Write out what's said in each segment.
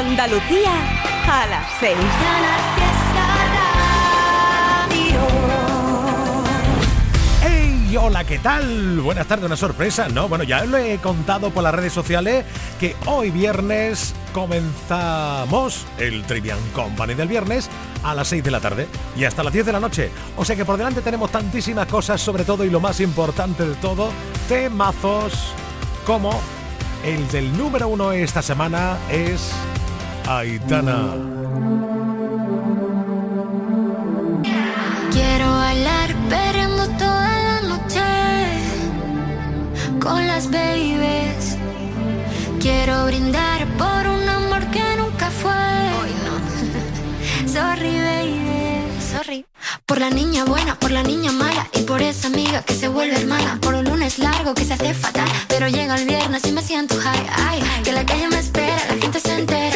Andalucía a las 6. ¡Hey! Hola, ¿qué tal? Buenas tardes, una sorpresa, ¿no? Bueno, ya lo he contado por las redes sociales que hoy viernes comenzamos el Trivian Company del viernes a las 6 de la tarde y hasta las 10 de la noche. O sea que por delante tenemos tantísimas cosas, sobre todo y lo más importante de todo, temazos como el del número uno esta semana es Aitana. Quiero bailar perreando toda la noche con las babies. Quiero brindar por un amor que nunca fue. Hoy no. Sorry, baby. Sorry. Por la niña buena, por la niña mala y por esa amiga que se vuelve hermana. Por un lunes largo que se hace fatal, pero llega el viernes y me siento high. Ay, que la calle me espera, la gente se entera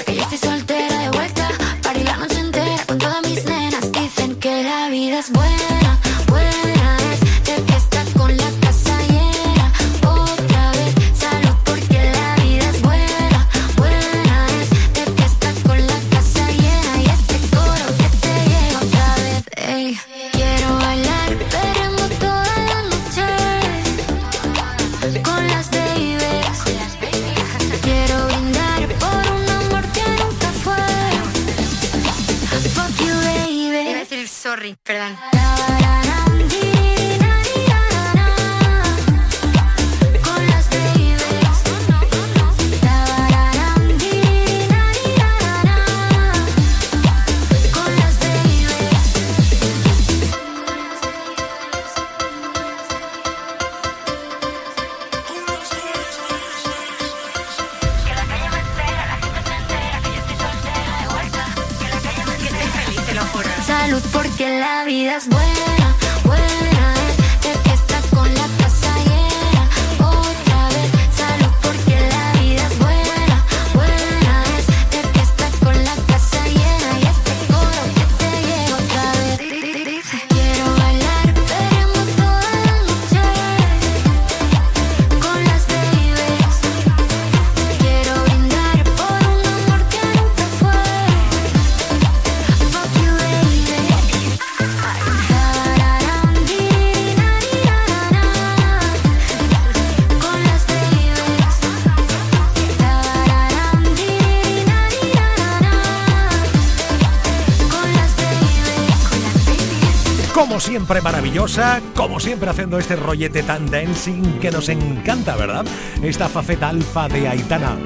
siempre maravillosa, como siempre haciendo este rollete tan dancing que nos encanta, ¿verdad? Esta faceta alfa de Aitana.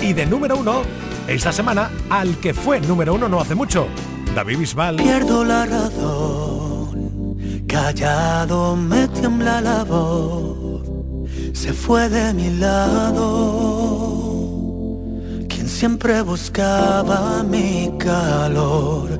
Y de número uno, esta semana, al que fue número uno no hace mucho, David Bisbal. Pierdo la razón, callado me tiembla la voz, se fue de mi lado. Quien siempre buscaba mi calor,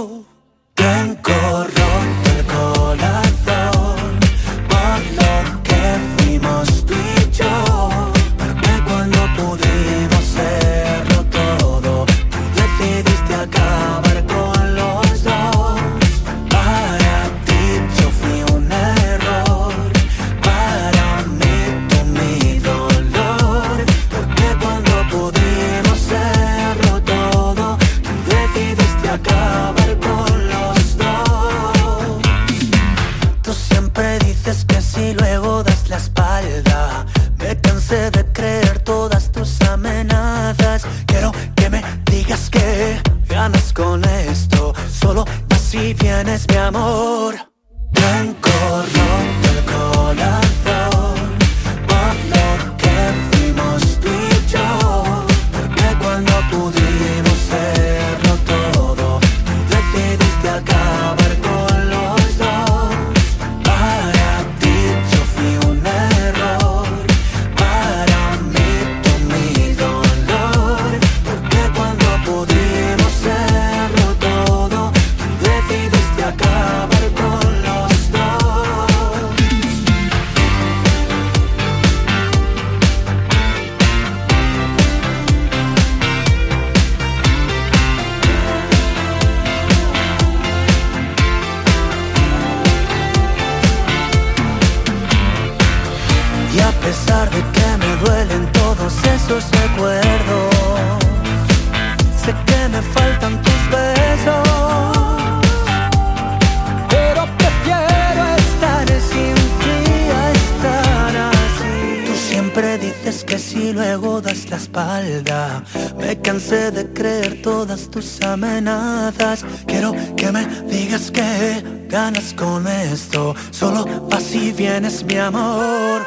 ganas con esto. Solo vas y vienes, mi amor.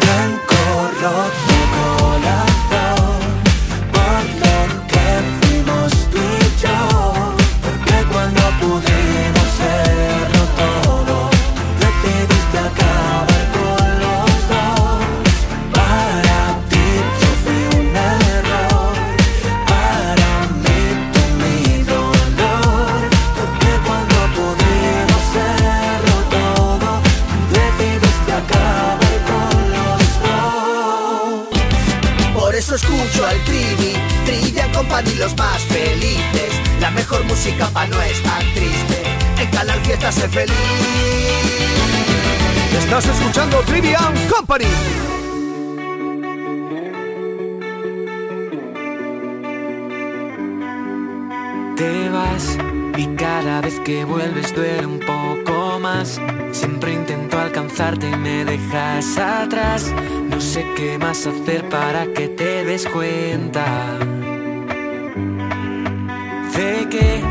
Blanco, rojo. y los más felices. La mejor música para no estar triste. En Canal Fiesta se feliz. Estás escuchando Trivian Company. Te vas y cada vez que vuelves duele un poco más. Siempre intento alcanzarte y me dejas atrás. No sé qué más hacer para que te des cuenta. take it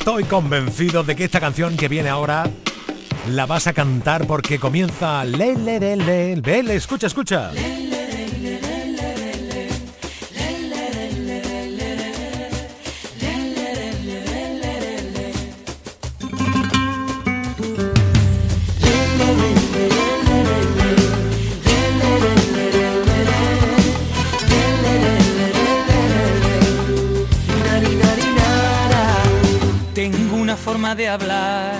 Estoy convencido de que esta canción que viene ahora la vas a cantar porque comienza le le le le, escucha escucha. de hablar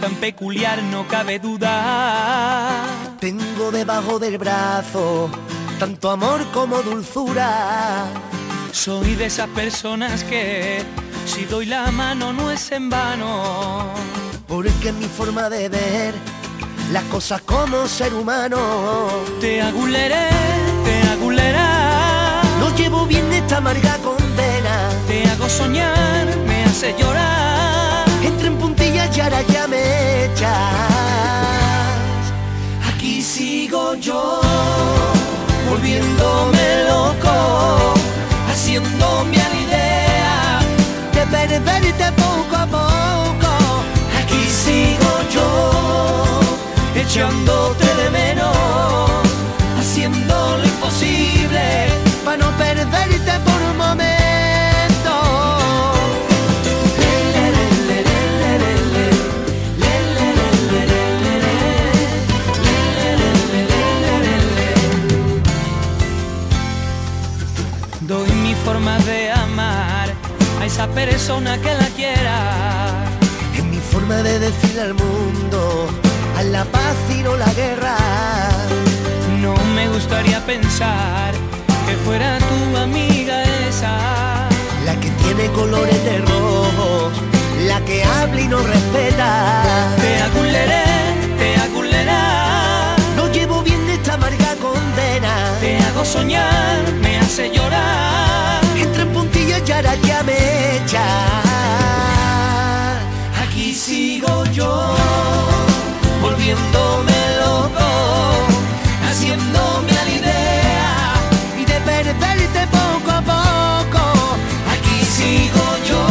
tan peculiar no cabe duda. Tengo debajo del brazo tanto amor como dulzura. Soy de esas personas que si doy la mano no es en vano. Porque mi forma de ver las cosas como ser humano. Te aguleré, te agulerá. No llevo bien esta amarga condena. Te hago soñar, me hace llorar entre en puntillas y ahora ya me echas. Aquí sigo yo, volviéndome loco, haciéndome a la idea de perderte poco a poco. Aquí sigo yo, echándote de menos, a esa persona que la quiera. Es mi forma de decirle al mundo, a la paz y no la guerra. No me gustaría pensar que fuera tu amiga esa. La que tiene colores de rojo, la que habla y no respeta. Te aguleré, te agulerá. No llevo bien esta amarga condena. Te hago soñar, me hace llorar. Ahora ya me echa. Aquí sigo yo, volviéndome loco, haciéndome a la idea y de perderte poco a poco. Aquí sigo yo,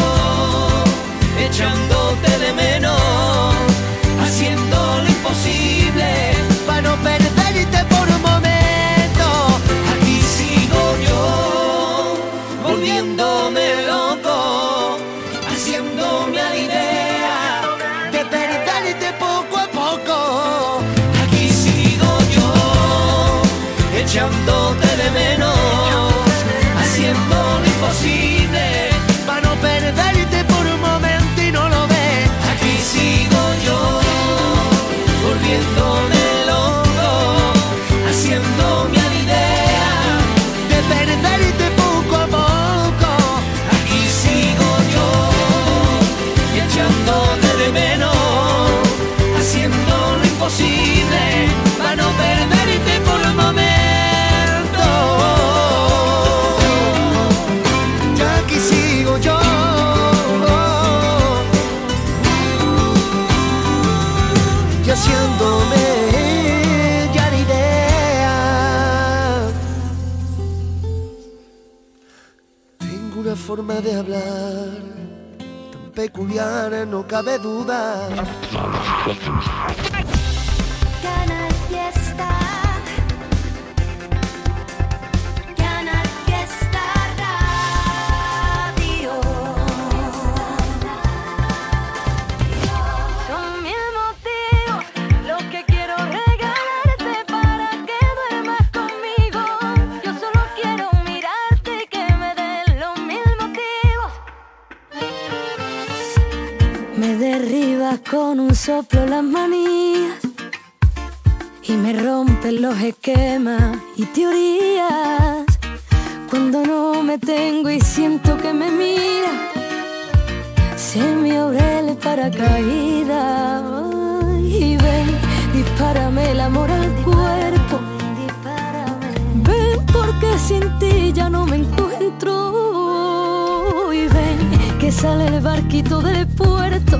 echándote de menos, haciendo lo imposible para no perderte forma de hablar tan peculiar, no cabe duda. Soplo las manías y me rompes los esquemas y teorías. Cuando no me tengo y siento que me mira, se me abre el paracaídas. Y ven, dispárame el amor al cuerpo. Ven porque sin ti ya no me encuentro. Y ven que sale el barquito del puerto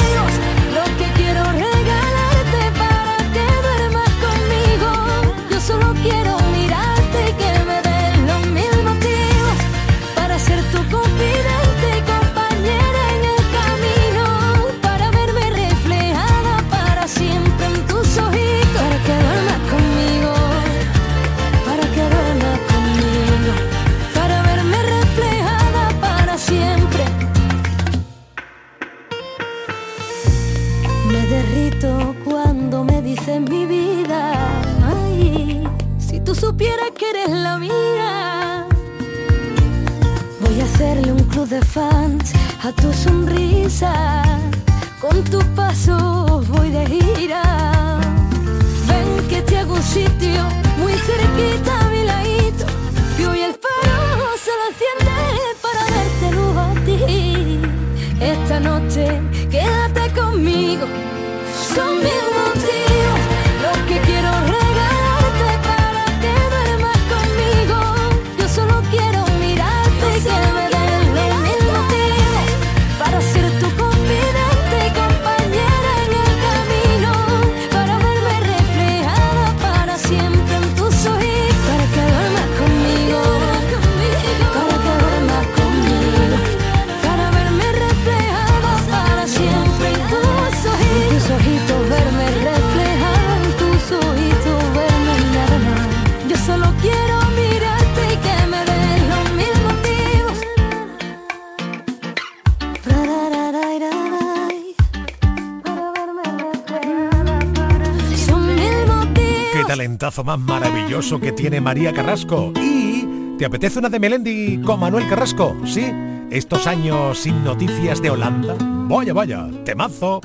Más maravilloso que tiene María Carrasco. Y ¿te apetece una de Melendi con Manuel Carrasco? ¿Sí? Estos años sin noticias de Holanda. Vaya, vaya, temazo.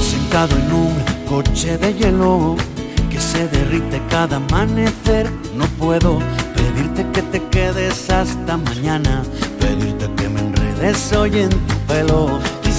Sentado en un coche de hielo que se derrite cada amanecer. No puedo pedirte que te quedes hasta mañana, pedirte que me enredes hoy en tu pelo.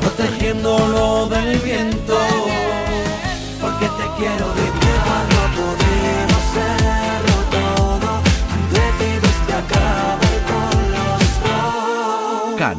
protegiéndolo del viento. porque te quiero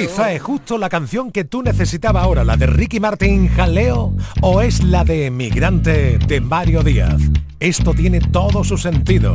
Quizá es justo la canción que tú necesitabas ahora, la de Ricky Martin, Jaleo, o es la de Migrante de Mario Díaz. Esto tiene todo su sentido.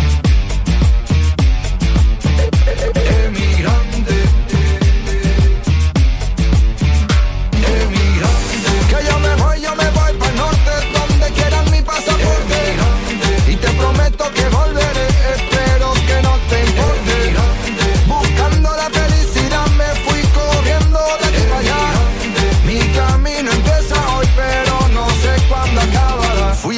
Emigrante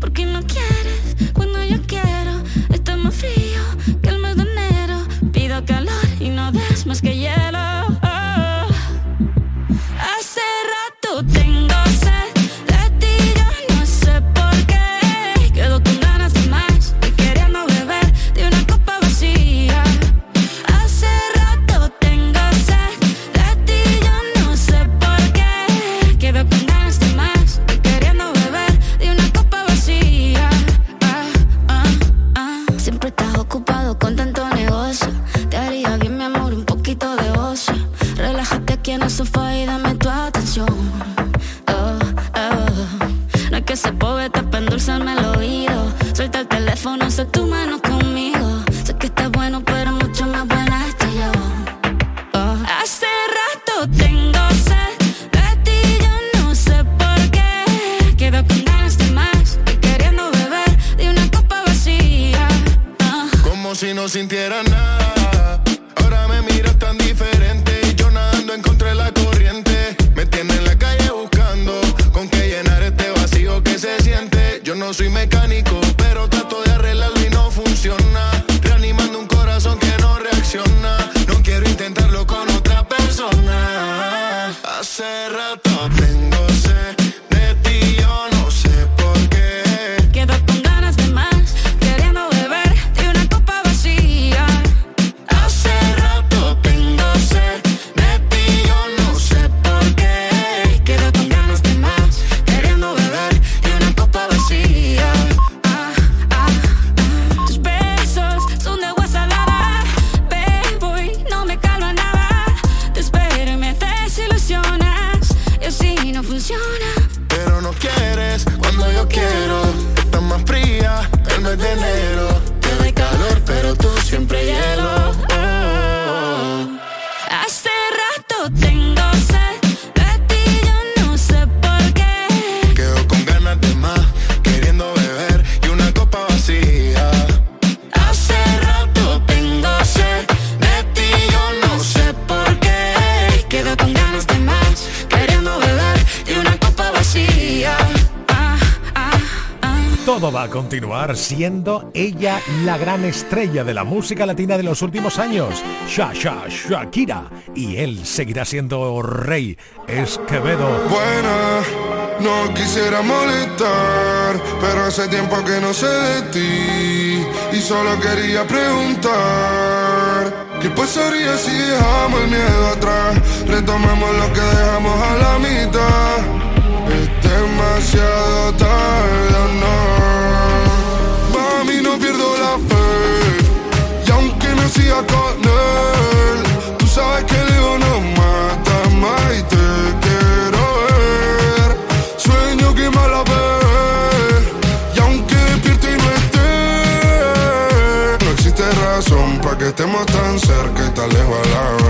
porque no quiero. John. Continuar siendo ella la gran estrella de la música latina de los últimos años, Sha Sha Shakira, y él seguirá siendo rey Esquevedo. Buena, no quisiera molestar, pero hace tiempo que no sé de ti y solo quería preguntar. ¿Qué pasaría si dejamos el miedo atrás? Retomamos lo que dejamos a la mitad. Es demasiado tarde, ¿o no. Siga con él, tú sabes que el ego no mata más y te quiero ver. Sueño que me la ve. Y aunque despierte y no esté, no existe razón para que estemos tan cerca y tan lejos a la vez.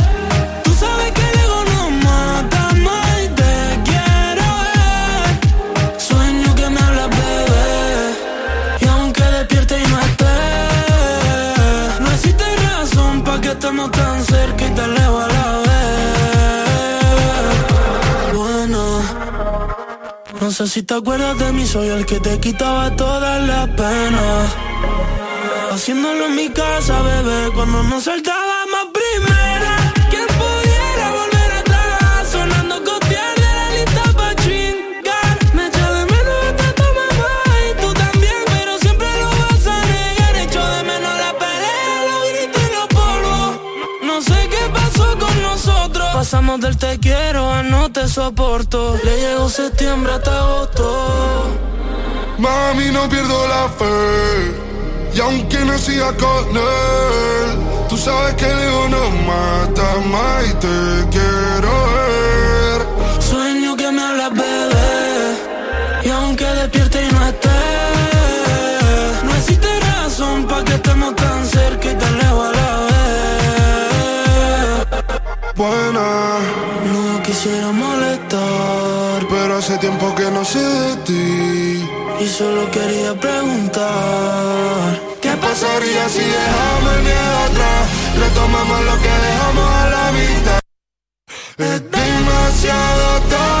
estemos tan cerca y tan lejos a la vez. Bueno. No sé si te acuerdas de mí, soy el que te quitaba todas las penas. Haciéndolo en mi casa, bebé, cuando nos saltábamos primera. Pasamos del te quiero a no te soporto. Le llegó septiembre hasta agosto. Mami, no pierdo la fe. Y aunque no siga con él, tú sabes que el ego no mata más y te quiero ver. Sueño que me hablas, bebé. Y aunque despierte y no esté, no existe razón para que estemos tan cerca y tan Buena, No quisiera molestar, pero hace tiempo que no sé de ti. y solo quería preguntar. ¿Qué pasaría si dejamos el miedo atrás? Retomamos lo que dejamos a la mitad. Es demasiado tarde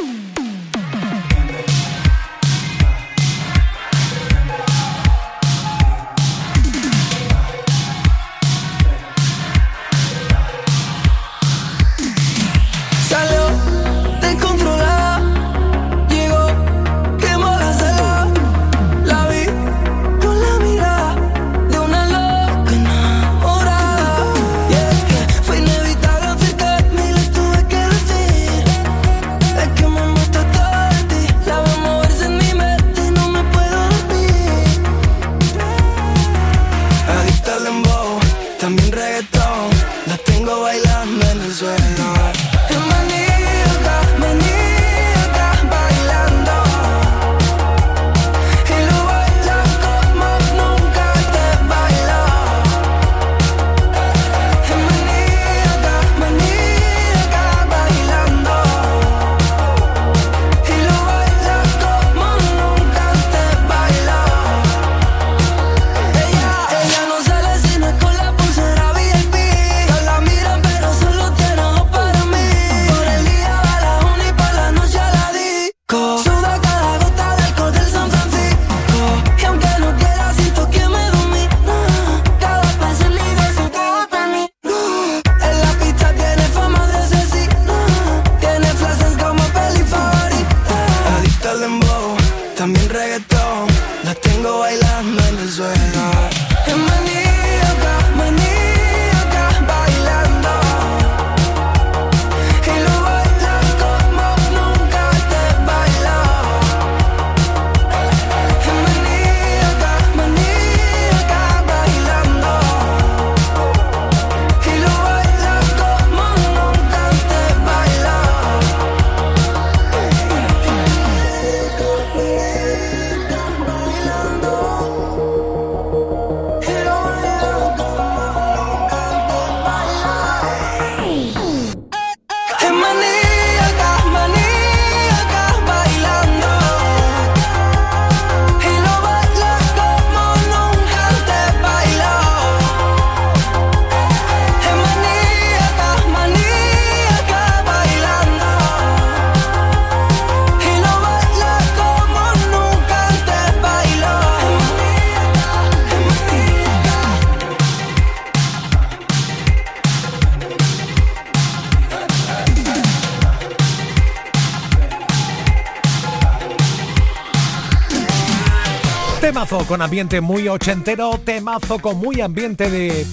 con ambiente muy ochentero, temazo con muy ambiente de...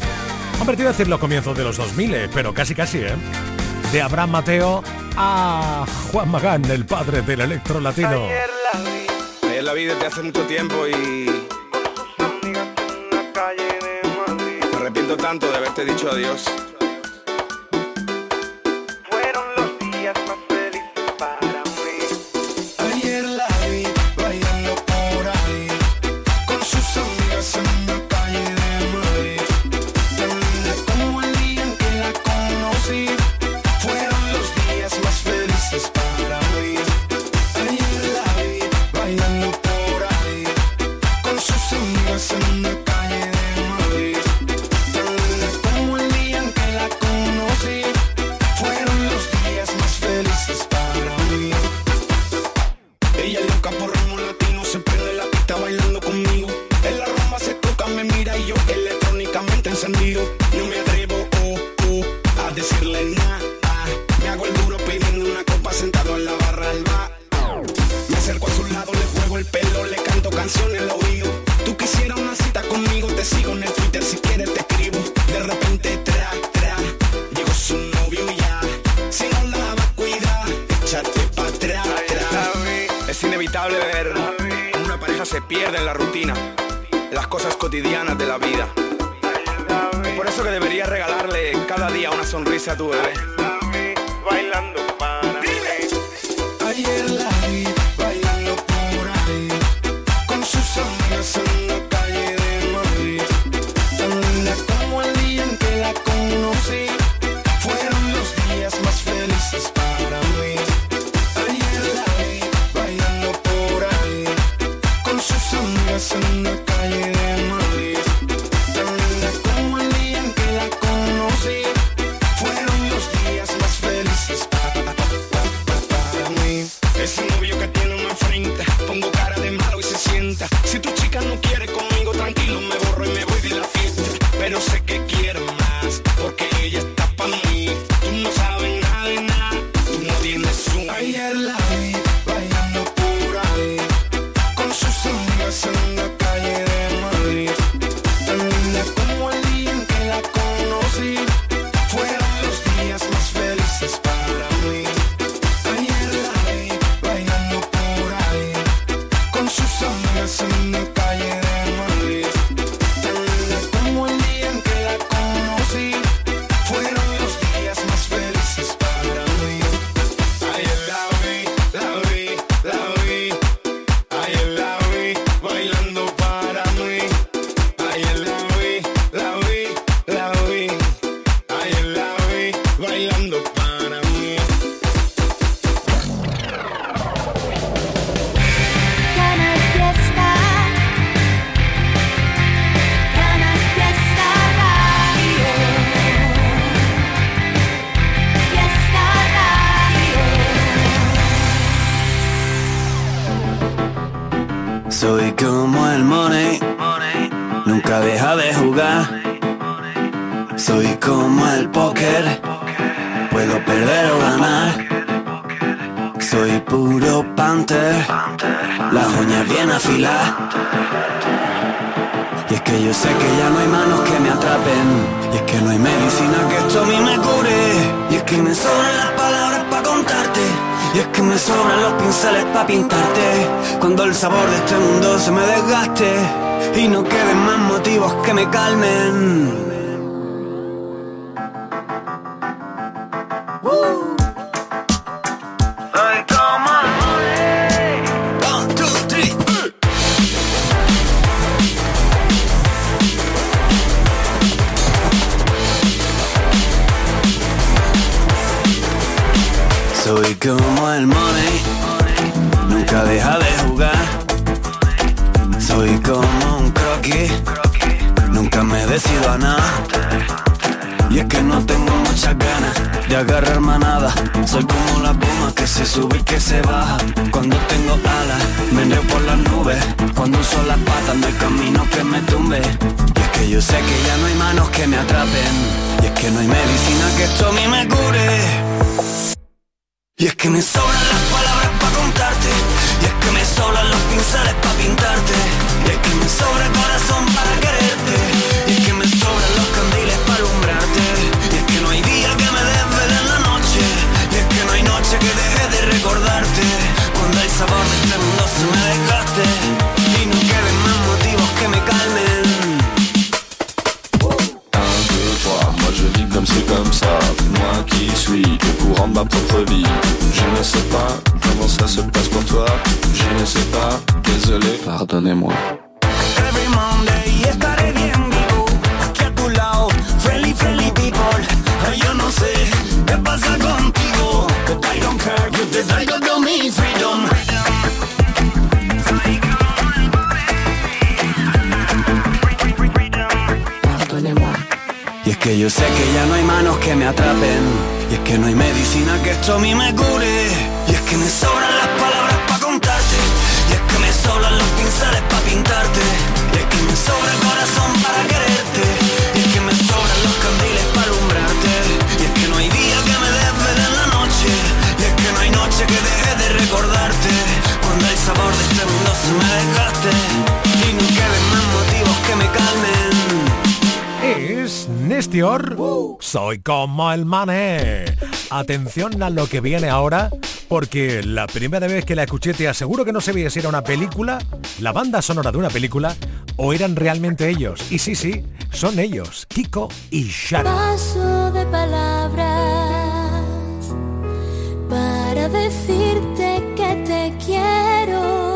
Hombre, te iba a decir los comienzos de los 2000, eh, pero casi casi, ¿eh? De Abraham Mateo a Juan Magán, el padre del electro latino. Ayer la vi, Ayer la vi desde hace mucho tiempo y... Me arrepiento tanto de haberte dicho adiós. Que me sobran los pinceles para pintarte. Cuando el sabor de este mundo se me desgaste. Y no queden más motivos que me calmen. Sube y que se baja. Cuando tengo alas, me enreo por las nubes. Cuando uso las patas, no hay camino que me tumbe. Y es que yo sé que ya no hay manos que me atrapen. Y es que no hay medicina que esto a mí me cure. Y es que me sobran las palabras Que yo sé que ya no hay manos que me atrapen. Y es que no hay medicina que esto a mí me cure. Y es que me sobran las palabras para contarte. Y es que me sobran los pinceles para pintarte. Y es que me sobra el corazón para quererte. Soy como el mané. Atención a lo que viene ahora, porque la primera vez que la escuché te aseguro que no sabía si era una película, la banda sonora de una película, o eran realmente ellos. Y sí, sí, son ellos, Kiko y Sharon. Paso de palabras para decirte que te quiero.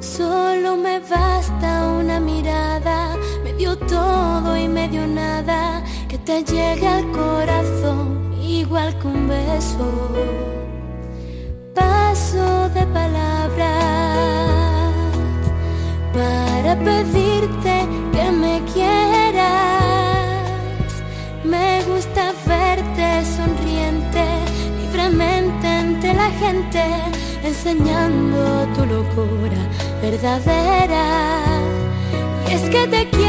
Solo me basta una mirada, medio todo y medio nada, que te llegue al corazón igual que un beso. Paso de palabras para pedirte que me quieras. Me gusta verte sonriente, libremente ante la gente, enseñando tu locura verdadera. Y es que te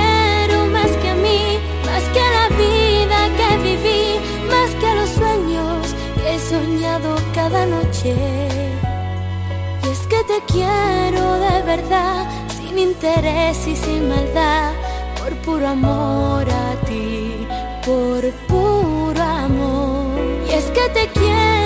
noche. Y es que te quiero de verdad, sin interés y sin maldad, por puro amor a ti, por puro amor. Y es que te quiero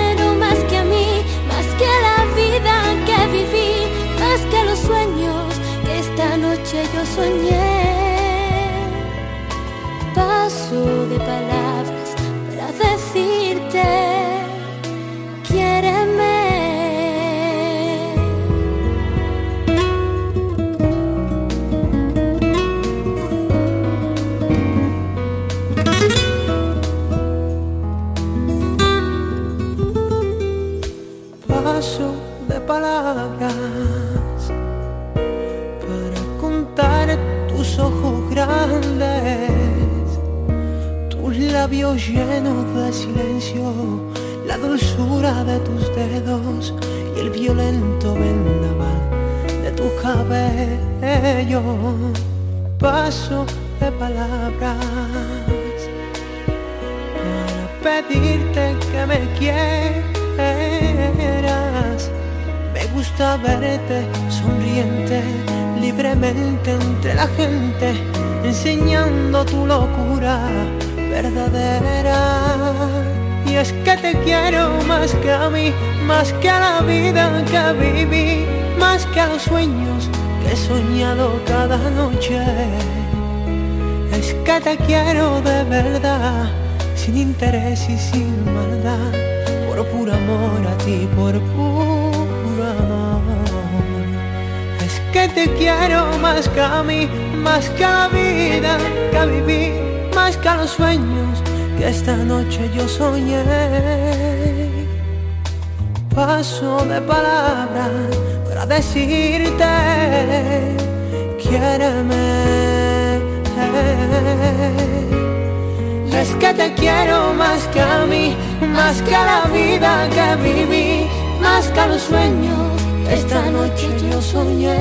te quiero más que a mí, más que a la vida que viví, más que a los sueños. Esta noche yo soñé.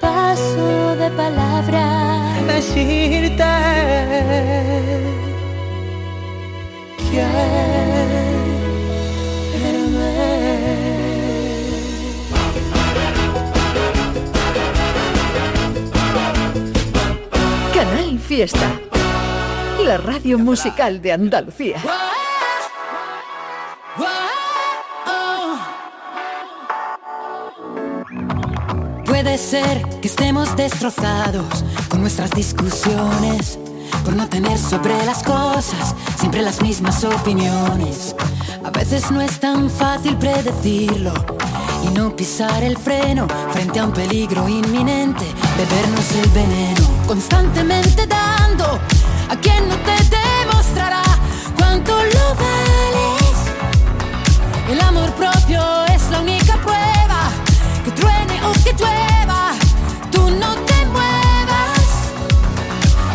Paso de palabra. Decirte. Canal Fiesta. La radio musical de Andalucía. Puede ser que estemos destrozados con nuestras discusiones, por no tener sobre las cosas siempre las mismas opiniones. A veces no es tan fácil predecirlo y no pisar el freno frente a un peligro inminente, bebernos el veneno, constantemente dando a quien no te demostrará cuánto lo vales. El amor propio es la única prueba que truene o que llueva, tú no te muevas.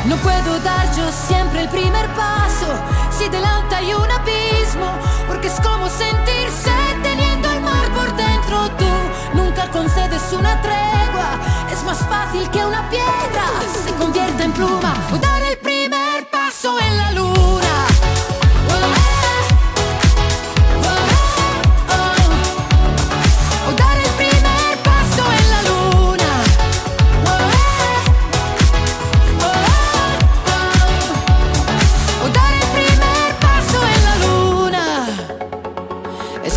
No puedo dar yo siempre el primer paso si delante hay un abismo, porque es como sentirse teniendo el mar por dentro. Tú nunca concedes una tregua, es más fácil que una piedra se convierta en pluma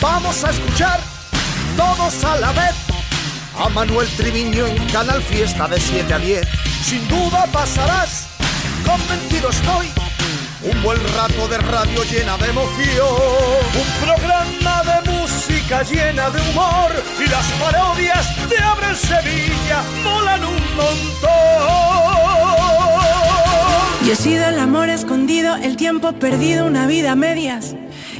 Vamos a escuchar todos a la vez a Manuel Triviño en Canal Fiesta de 7 a 10. Sin duda pasarás, convencido estoy. Un buen rato de radio llena de emoción. Un programa de música llena de humor. Y las parodias de Abre Sevilla molan un montón. Yo he sido el amor escondido, el tiempo perdido, una vida a medias.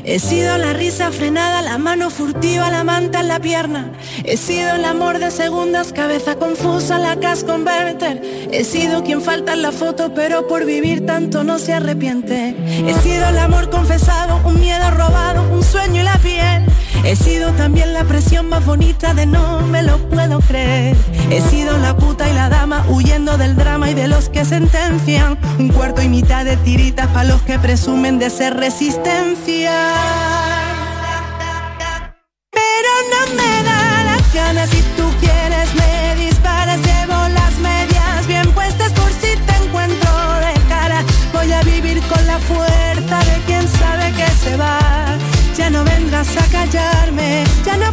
He sido la risa frenada, la mano furtiva, la manta en la pierna. He sido el amor de segundas, cabeza confusa, la cas converter. He sido quien falta en la foto, pero por vivir tanto no se arrepiente. He sido el amor confesado, un miedo robado, un sueño y la piel. He sido también la presión más bonita de no me lo puedo creer. He sido la puta y la dama huyendo del drama y de los que sentencian. Un cuarto y mitad de tiritas para los que presumen de ser resistencia. Pero no me da las ganas si tú quieres me disparas, llevo las medias bien puestas por si te encuentro de cara. Voy a vivir con la fuerza de quien sabe que se va. Ya no vendrás a callarme, ya no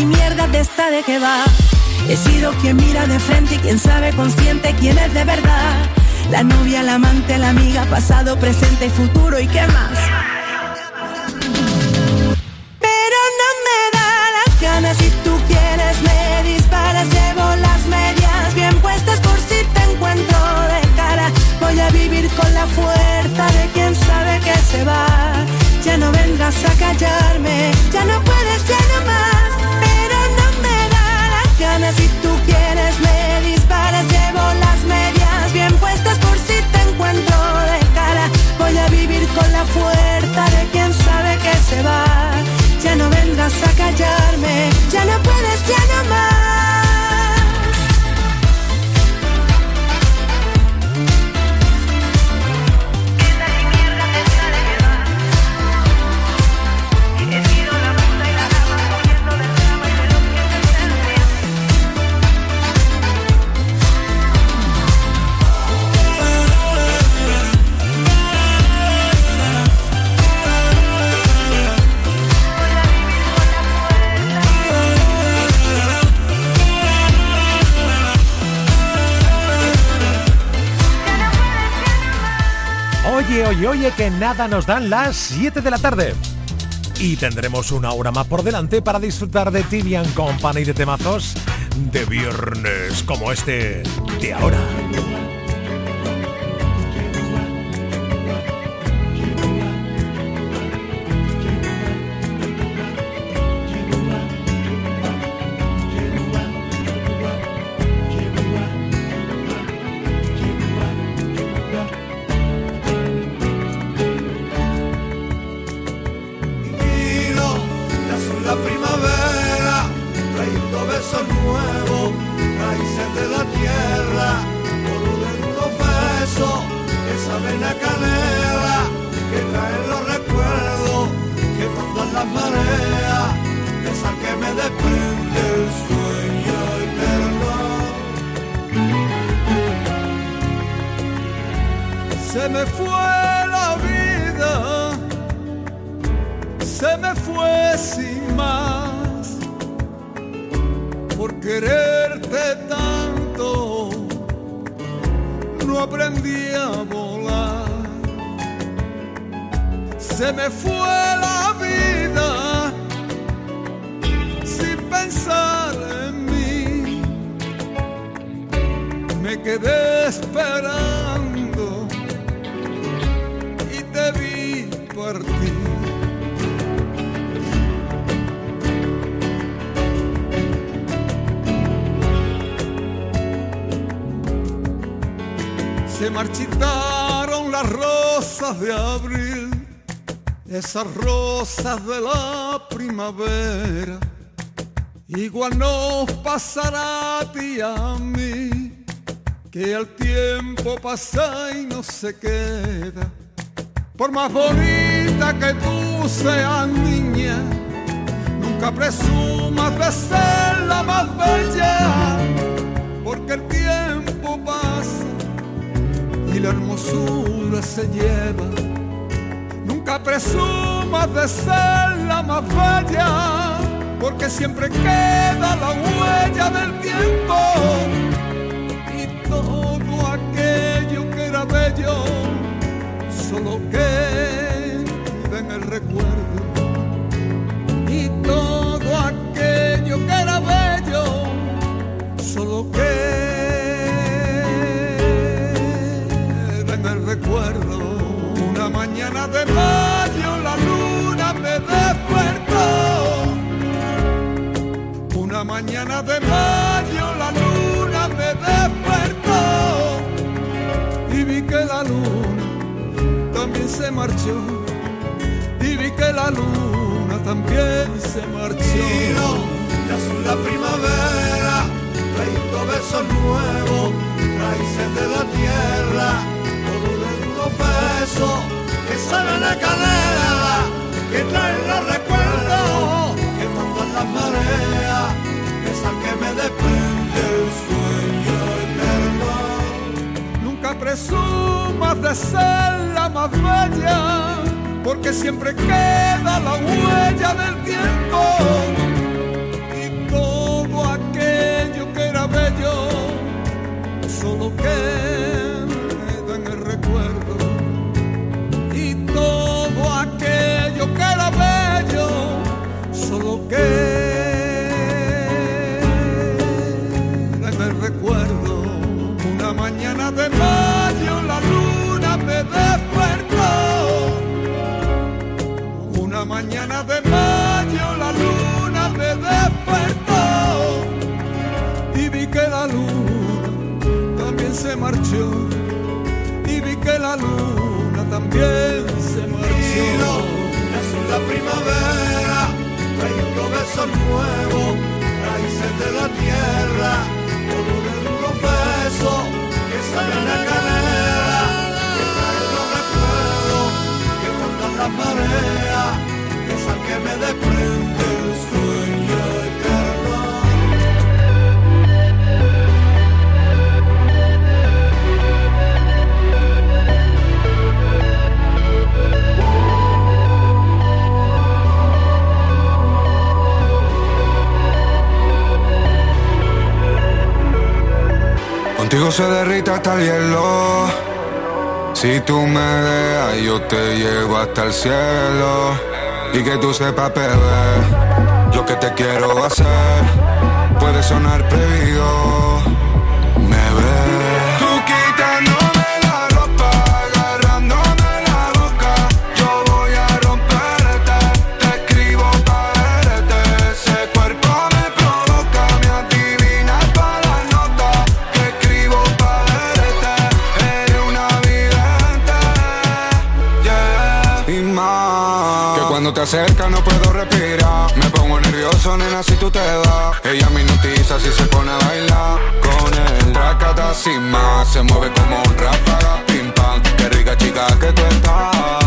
y mierdas de esta de que va. He sido quien mira de frente y quien sabe consciente quién es de verdad. La novia, la amante, la amiga, pasado, presente y futuro y qué más. Pero no me da las ganas si tú quieres me disparas, llevo las medias bien puestas por si te encuentro de cara. Voy a vivir con la fuerza de quien sabe que se va. Ya no vendrás a callarme, ya no puedes, ya no más. Con la fuerza de quien sabe que se va. Ya no vendrás a callarme, ya no puedes, ya no más. Oye, oye, que nada nos dan las 7 de la tarde. Y tendremos una hora más por delante para disfrutar de Tibian Company de temazos de viernes como este de ahora. Esas rosas de la primavera. Igual nos pasará a ti a mí, que el tiempo pasa y no se queda. Por más bonita que tú seas niña, Nunca presumas de ser la más bella, porque el tiempo pasa y la hermosura se lleva. Presumas de ser la más bella, porque siempre queda la huella del tiempo. Y todo aquello que era bello solo queda en el recuerdo. Y todo aquello que era bello solo queda de mayo la luna me despertó y vi que la luna también se marchó y vi que la luna también se marchó. Vino de la primavera, trayendo besos nuevos, raíces de la tierra, todo de unos besos que salen la cadera, que traen los recuerdos, que montan las mareas esa que me desprende el sueño eterno. Nunca presumas de ser la más bella, porque siempre queda la huella del tiempo y todo aquello que era bello solo queda se marchó y vi que la luna también se marchó. Son la primavera, trayendo besos nuevos, raíces de la tierra, con unos besos que salen la canela, que traen los recuerdos, que cortan las mareas, esa que me desprende Contigo se derrita hasta el hielo. Si tú me dejas, yo te llevo hasta el cielo. Y que tú sepas, bebé, lo que te quiero hacer. Puede sonar prohibido. Ella me hipnotiza si se pone a bailar con él. Tracata sin más, se mueve como un ráfaga, pim pam. Qué rica chica que tú estás.